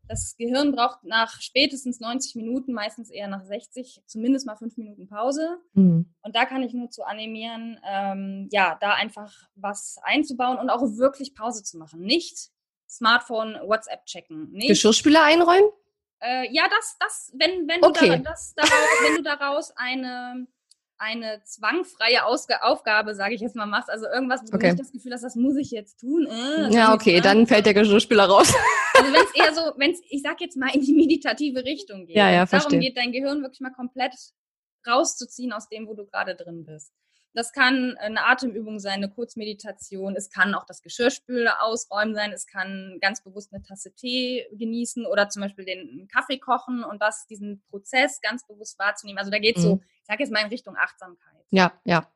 S2: Das Gehirn braucht nach spätestens 90 Minuten, meistens eher nach 60, zumindest mal fünf Minuten Pause. Mhm. Und da kann ich nur zu animieren, ähm, ja, da einfach was einzubauen und auch wirklich Pause zu machen. Nicht Smartphone, WhatsApp checken. Nicht,
S1: Geschirrspüler einräumen?
S2: Äh, ja, das, das, wenn, wenn, okay. du da, das daraus, wenn du daraus eine eine zwangfreie Ausg Aufgabe, sage ich jetzt mal, machst, also irgendwas, wo okay. du nicht das Gefühl hast, das muss ich jetzt tun. Äh,
S1: ja, okay, dann fällt der Geschirrspüler raus.
S2: Also wenn es eher so, wenn es, ich sag jetzt mal, in die meditative Richtung geht.
S1: Ja, ja,
S2: darum verstehe. geht dein Gehirn wirklich mal komplett rauszuziehen aus dem, wo du gerade drin bist. Das kann eine Atemübung sein, eine Kurzmeditation. Es kann auch das Geschirrspüler ausräumen sein. Es kann ganz bewusst eine Tasse Tee genießen oder zum Beispiel den Kaffee kochen und das, diesen Prozess ganz bewusst wahrzunehmen. Also da geht mhm. so, ich sage jetzt mal in Richtung Achtsamkeit.
S1: Ja, ja.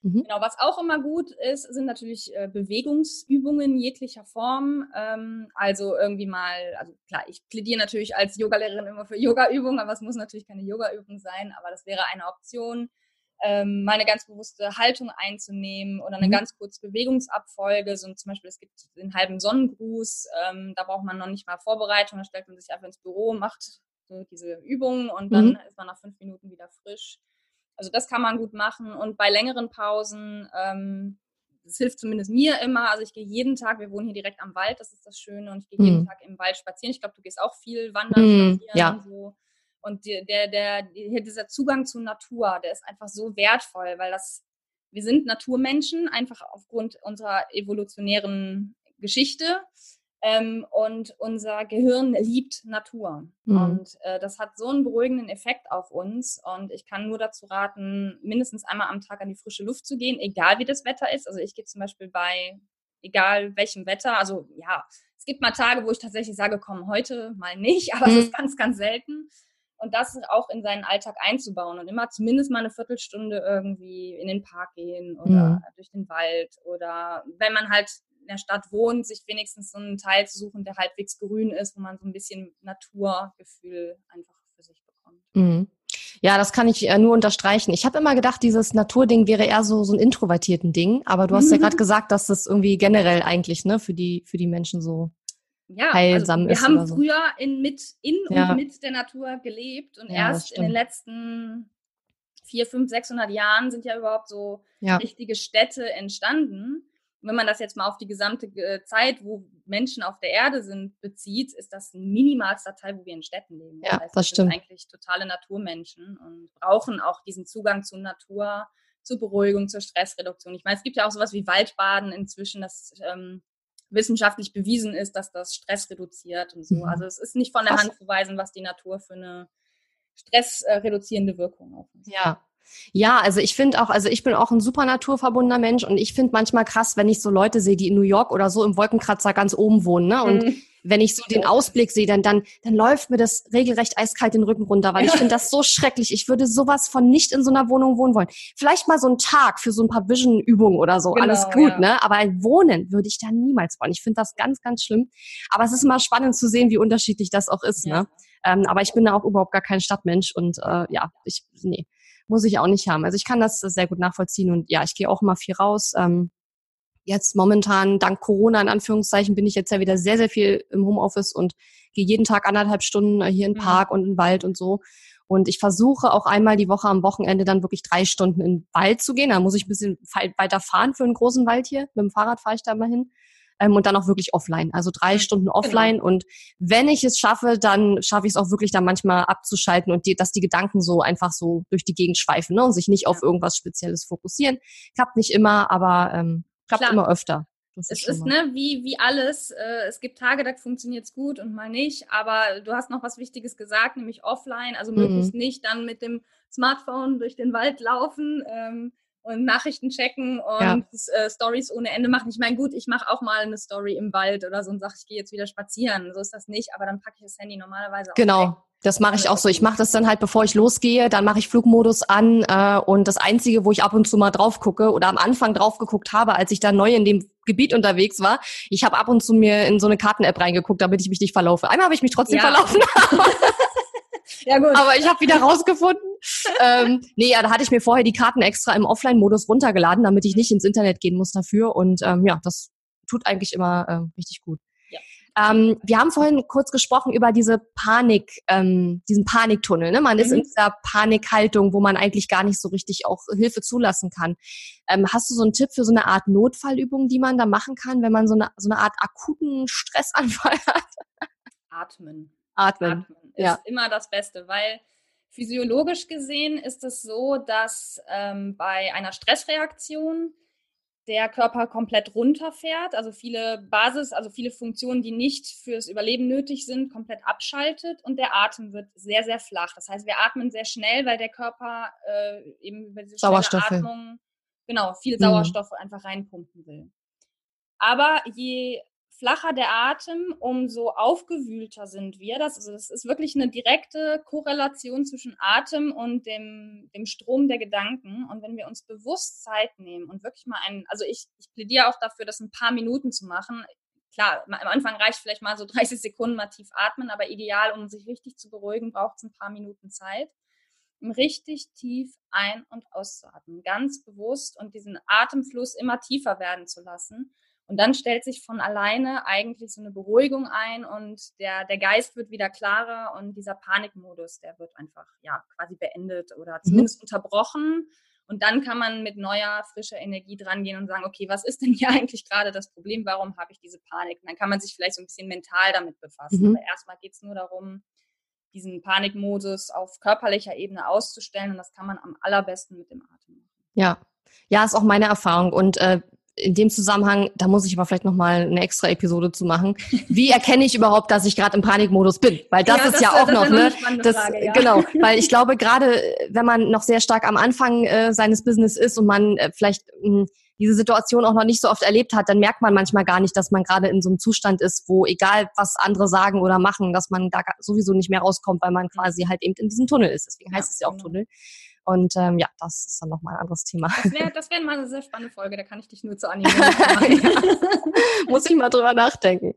S2: Mhm. Genau, was auch immer gut ist, sind natürlich äh, Bewegungsübungen jeglicher Form. Ähm, also irgendwie mal, also klar, ich plädiere natürlich als Yogalehrerin immer für Yogaübungen, aber es muss natürlich keine Yogaübung sein, aber das wäre eine Option ähm, mal eine ganz bewusste Haltung einzunehmen oder eine mhm. ganz kurze Bewegungsabfolge. So zum Beispiel, es gibt den halben Sonnengruß, ähm, da braucht man noch nicht mal Vorbereitung, da stellt man sich einfach ins Büro, macht so diese Übungen und dann mhm. ist man nach fünf Minuten wieder frisch. Also das kann man gut machen. Und bei längeren Pausen, ähm, das hilft zumindest mir immer. Also ich gehe jeden Tag, wir wohnen hier direkt am Wald, das ist das Schöne, und ich gehe mhm. jeden Tag im Wald spazieren. Ich glaube, du gehst auch viel wandern,
S1: mhm, spazieren ja.
S2: und so. Und der, der, der, dieser Zugang zur Natur, der ist einfach so wertvoll, weil das, wir sind Naturmenschen, einfach aufgrund unserer evolutionären Geschichte. Ähm, und unser Gehirn liebt Natur. Mhm. Und äh, das hat so einen beruhigenden Effekt auf uns. Und ich kann nur dazu raten, mindestens einmal am Tag an die frische Luft zu gehen, egal wie das Wetter ist. Also ich gehe zum Beispiel bei, egal welchem Wetter, also ja, es gibt mal Tage, wo ich tatsächlich sage, komm, heute mal nicht, aber es mhm. ist ganz, ganz selten. und das auch in seinen Alltag einzubauen und immer zumindest mal eine Viertelstunde irgendwie in den Park gehen oder mhm. durch den Wald oder wenn man halt in der Stadt wohnt, sich wenigstens so einen Teil zu suchen, der halbwegs grün ist, wo man so ein bisschen Naturgefühl einfach für sich bekommt.
S1: Mhm. Ja, das kann ich äh, nur unterstreichen. Ich habe immer gedacht, dieses Naturding wäre eher so, so ein introvertierten Ding, aber du hast ja gerade gesagt, dass das irgendwie generell eigentlich ne, für, die, für die Menschen so ja, also heilsam
S2: also wir
S1: ist.
S2: Wir haben so. früher in, mit, in ja. und mit der Natur gelebt und ja, erst in den letzten vier, fünf, 600 Jahren sind ja überhaupt so ja. richtige Städte entstanden. Und wenn man das jetzt mal auf die gesamte äh, Zeit, wo Menschen auf der Erde sind, bezieht, ist das ein minimalster Teil, wo wir in Städten leben.
S1: Ja, das, heißt, das stimmt.
S2: sind eigentlich totale Naturmenschen und brauchen auch diesen Zugang zur Natur, zur Beruhigung, zur Stressreduktion. Ich meine, es gibt ja auch sowas wie Waldbaden inzwischen, das ähm, wissenschaftlich bewiesen ist, dass das Stress reduziert und so. Mhm. Also es ist nicht von der? Hand zu weisen, was die Natur für eine stressreduzierende Wirkung
S1: hat. Ja, ja, also ich finde auch, also ich bin auch ein super naturverbundener Mensch und ich finde manchmal krass, wenn ich so Leute sehe, die in New York oder so im Wolkenkratzer ganz oben wohnen, ne? Und mhm. wenn ich so den Ausblick sehe, dann, dann, dann läuft mir das regelrecht eiskalt den Rücken runter, weil ich finde das so schrecklich. Ich würde sowas von nicht in so einer Wohnung wohnen wollen. Vielleicht mal so einen Tag für so ein paar Vision-Übungen oder so, genau, alles gut, ja. ne? Aber wohnen würde ich da niemals wollen. Ich finde das ganz, ganz schlimm. Aber es ist immer spannend zu sehen, wie unterschiedlich das auch ist, ja. ne? Ähm, aber ich bin da auch überhaupt gar kein Stadtmensch und äh, ja, ich, nee muss ich auch nicht haben. Also ich kann das sehr gut nachvollziehen und ja, ich gehe auch immer viel raus. Ähm, jetzt momentan, dank Corona in Anführungszeichen, bin ich jetzt ja wieder sehr, sehr viel im Homeoffice und gehe jeden Tag anderthalb Stunden äh, hier in den mhm. Park und in den Wald und so. Und ich versuche auch einmal die Woche am Wochenende dann wirklich drei Stunden in den Wald zu gehen. Da muss ich ein bisschen weiter fahren für einen großen Wald hier. Mit dem Fahrrad fahre ich da mal hin ähm, und dann auch wirklich offline. Also drei. Stunden genau. offline. Genau. Und wenn ich es schaffe, dann schaffe ich es auch wirklich dann manchmal abzuschalten und die, dass die Gedanken so einfach so durch die Gegend schweifen ne? und sich nicht ja. auf irgendwas Spezielles fokussieren. Klappt nicht immer, aber ähm, klappt Klar. immer öfter.
S2: Das es ist, ist ne, wie, wie alles. Äh, es gibt Tage, da funktioniert es gut und mal nicht. Aber du hast noch was Wichtiges gesagt, nämlich offline. Also möglichst mhm. nicht dann mit dem Smartphone durch den Wald laufen. Ähm, und Nachrichten checken und ja. äh, Stories ohne Ende machen. Ich meine, gut, ich mache auch mal eine Story im Wald oder so und sage, ich gehe jetzt wieder spazieren. So ist das nicht, aber dann packe ich das Handy normalerweise
S1: genau. Weg. Das mache ich auch so. Ich mache das dann halt, bevor ich losgehe, dann mache ich Flugmodus an äh, und das Einzige, wo ich ab und zu mal drauf gucke oder am Anfang drauf geguckt habe, als ich da neu in dem Gebiet unterwegs war, ich habe ab und zu mir in so eine Karten-App reingeguckt, damit ich mich nicht verlaufe. Einmal habe ich mich trotzdem ja. verlaufen. ja, gut. Aber ich habe wieder rausgefunden. ähm, nee, ja, da hatte ich mir vorher die Karten extra im Offline-Modus runtergeladen, damit ich nicht ins Internet gehen muss dafür. Und ähm, ja, das tut eigentlich immer ähm, richtig gut. Ähm, wir haben vorhin kurz gesprochen über diese Panik, ähm, diesen Paniktunnel. Ne? Man mhm. ist in mhm. dieser Panikhaltung, wo man eigentlich gar nicht so richtig auch Hilfe zulassen kann. Ähm, hast du so einen Tipp für so eine Art Notfallübung, die man da machen kann, wenn man so eine, so eine Art akuten Stressanfall hat?
S2: Atmen.
S1: Atmen. Atmen
S2: ist ja. immer das Beste, weil physiologisch gesehen ist es so, dass ähm, bei einer Stressreaktion der Körper komplett runterfährt, also viele Basis, also viele Funktionen, die nicht fürs Überleben nötig sind, komplett abschaltet und der Atem wird sehr, sehr flach. Das heißt, wir atmen sehr schnell, weil der Körper äh, eben über diese
S1: Sauerstoff.
S2: Atmung genau viel mhm. Sauerstoff mhm. einfach reinpumpen will. Aber je flacher der Atem, umso aufgewühlter sind wir. Das, also das ist wirklich eine direkte Korrelation zwischen Atem und dem, dem Strom der Gedanken. Und wenn wir uns bewusst Zeit nehmen und wirklich mal einen, also ich, ich plädiere auch dafür, das ein paar Minuten zu machen. Klar, am Anfang reicht vielleicht mal so 30 Sekunden mal tief atmen, aber ideal, um sich richtig zu beruhigen, braucht es ein paar Minuten Zeit um richtig tief ein- und auszuatmen, ganz bewusst und diesen Atemfluss immer tiefer werden zu lassen. Und dann stellt sich von alleine eigentlich so eine Beruhigung ein und der, der Geist wird wieder klarer und dieser Panikmodus, der wird einfach ja quasi beendet oder mhm. zumindest mhm. unterbrochen. Und dann kann man mit neuer, frischer Energie drangehen und sagen, okay, was ist denn hier eigentlich gerade das Problem? Warum habe ich diese Panik? Und dann kann man sich vielleicht so ein bisschen mental damit befassen. Mhm. Aber erstmal geht es nur darum, diesen Panikmodus auf körperlicher Ebene auszustellen. Und das kann man am allerbesten mit dem Atem machen.
S1: Ja, ja, ist auch meine Erfahrung. Und äh, in dem Zusammenhang, da muss ich aber vielleicht nochmal eine extra Episode zu machen. Wie erkenne ich überhaupt, dass ich gerade im Panikmodus bin? Weil das ja, ist das, ja auch noch, ne? Das, Frage, ja. Genau, weil ich glaube, gerade wenn man noch sehr stark am Anfang äh, seines Business ist und man äh, vielleicht mh, hm, diese Situation auch noch nicht so oft erlebt hat, dann merkt man manchmal gar nicht, dass man gerade in so einem Zustand ist, wo egal was andere sagen oder machen, dass man da sowieso nicht mehr rauskommt, weil man quasi halt eben in diesem Tunnel ist. Deswegen heißt ja, es ja auch genau. Tunnel. Und ähm, ja, das ist dann nochmal ein anderes Thema.
S2: Das wäre wär mal eine sehr spannende Folge, da kann ich dich nur zu animieren. ja.
S1: Muss ich mal drüber nachdenken.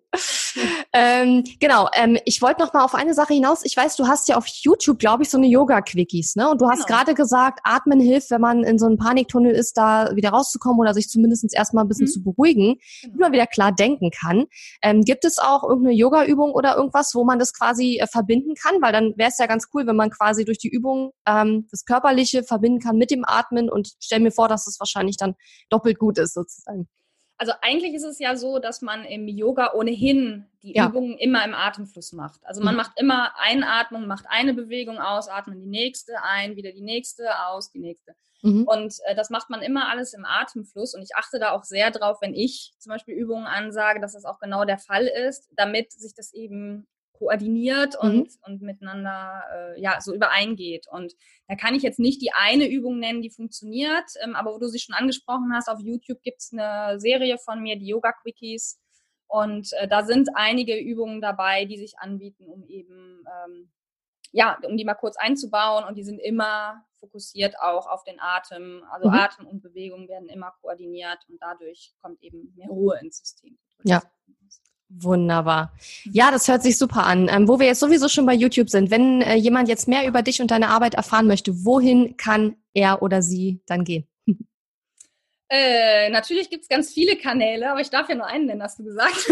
S1: ähm, genau, ähm, ich wollte noch mal auf eine Sache hinaus. Ich weiß, du hast ja auf YouTube, glaube ich, so eine Yoga-Quickies, ne? Und du hast genau. gerade gesagt, Atmen hilft, wenn man in so einem Paniktunnel ist, da wieder rauszukommen oder sich zumindest erstmal ein bisschen mhm. zu beruhigen, genau. wie man wieder klar denken kann. Ähm, gibt es auch irgendeine Yoga-Übung oder irgendwas, wo man das quasi äh, verbinden kann? Weil dann wäre es ja ganz cool, wenn man quasi durch die Übung ähm, das körperliche verbinden kann mit dem Atmen und stell mir vor, dass es wahrscheinlich dann doppelt gut ist sozusagen.
S2: Also eigentlich ist es ja so, dass man im Yoga ohnehin die ja. Übungen immer im Atemfluss macht. Also man mhm. macht immer Einatmung, macht eine Bewegung aus, atmen die nächste ein, wieder die nächste aus, die nächste. Mhm. Und äh, das macht man immer alles im Atemfluss. Und ich achte da auch sehr drauf, wenn ich zum Beispiel Übungen ansage, dass das auch genau der Fall ist, damit sich das eben koordiniert und, mhm. und miteinander äh, ja so übereingeht. Und da kann ich jetzt nicht die eine Übung nennen, die funktioniert, ähm, aber wo du sie schon angesprochen hast, auf YouTube gibt es eine Serie von mir, die Yoga Quickies. Und äh, da sind einige Übungen dabei, die sich anbieten, um eben ähm, ja, um die mal kurz einzubauen und die sind immer fokussiert auch auf den Atem. Also mhm. Atem und Bewegung werden immer koordiniert und dadurch kommt eben mehr Ruhe ins System.
S1: Ja. Wunderbar. Ja, das hört sich super an. Ähm, wo wir jetzt sowieso schon bei YouTube sind, wenn äh, jemand jetzt mehr über dich und deine Arbeit erfahren möchte, wohin kann er oder sie dann gehen?
S2: Äh, natürlich gibt's ganz viele Kanäle, aber ich darf ja nur einen nennen, hast du gesagt.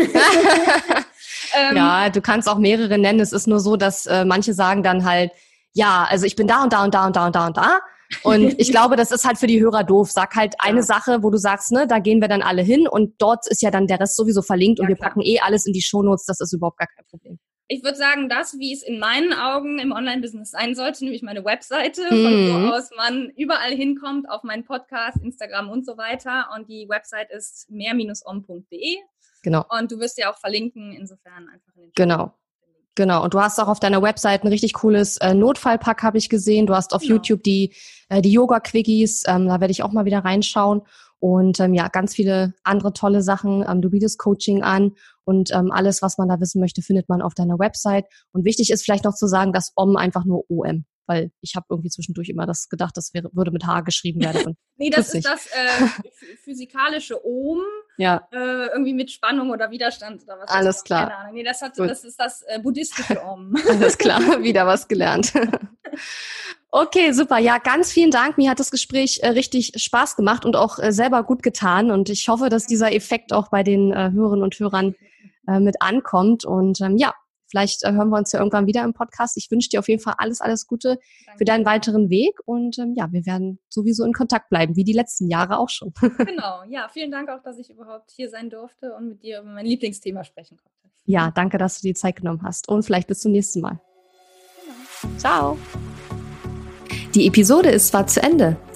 S1: ähm, ja, du kannst auch mehrere nennen. Es ist nur so, dass äh, manche sagen dann halt, ja, also ich bin da und da und da und da und da und da. Und ich glaube, das ist halt für die Hörer doof. Sag halt eine ja. Sache, wo du sagst, ne, da gehen wir dann alle hin und dort ist ja dann der Rest sowieso verlinkt ja, und wir klar. packen eh alles in die Shownotes, das ist überhaupt gar kein Problem.
S2: Ich würde sagen, das, wie es in meinen Augen im Online-Business sein sollte, nämlich meine Webseite, mhm. von wo aus man überall hinkommt, auf meinen Podcast, Instagram und so weiter. Und die Website ist mehr-om.de.
S1: Genau.
S2: Und du wirst ja auch verlinken, insofern einfach in den
S1: Genau. Genau, und du hast auch auf deiner Website ein richtig cooles äh, Notfallpack, habe ich gesehen. Du hast auf genau. YouTube die, äh, die Yoga-Quickies, ähm, da werde ich auch mal wieder reinschauen. Und ähm, ja, ganz viele andere tolle Sachen. Ähm, du bietest Coaching an und ähm, alles, was man da wissen möchte, findet man auf deiner Website. Und wichtig ist vielleicht noch zu sagen, dass OM einfach nur OM weil ich habe irgendwie zwischendurch immer das gedacht, das wäre, würde mit H geschrieben werden.
S2: nee, das ist das äh, physikalische Ohm.
S1: Ja.
S2: Äh, irgendwie mit Spannung oder Widerstand oder was.
S1: Alles klar. Keine Ahnung.
S2: Nee, das, hat, das ist das äh, buddhistische Om.
S1: Alles klar, wieder was gelernt. Okay, super. Ja, ganz vielen Dank. Mir hat das Gespräch äh, richtig Spaß gemacht und auch äh, selber gut getan. Und ich hoffe, dass dieser Effekt auch bei den äh, Hörerinnen und Hörern äh, mit ankommt. Und ähm, ja, Vielleicht äh, hören wir uns ja irgendwann wieder im Podcast. Ich wünsche dir auf jeden Fall alles, alles Gute Danke. für deinen weiteren Weg. Und ähm, ja, wir werden sowieso in Kontakt bleiben, wie die letzten Jahre auch schon.
S2: genau, ja, vielen Dank auch, dass ich überhaupt hier sein durfte und mit dir über mein Lieblingsthema sprechen konnte.
S1: Ja, danke, dass du die Zeit genommen hast. Und vielleicht bis zum nächsten Mal. Genau. Ciao. Die Episode ist zwar zu Ende,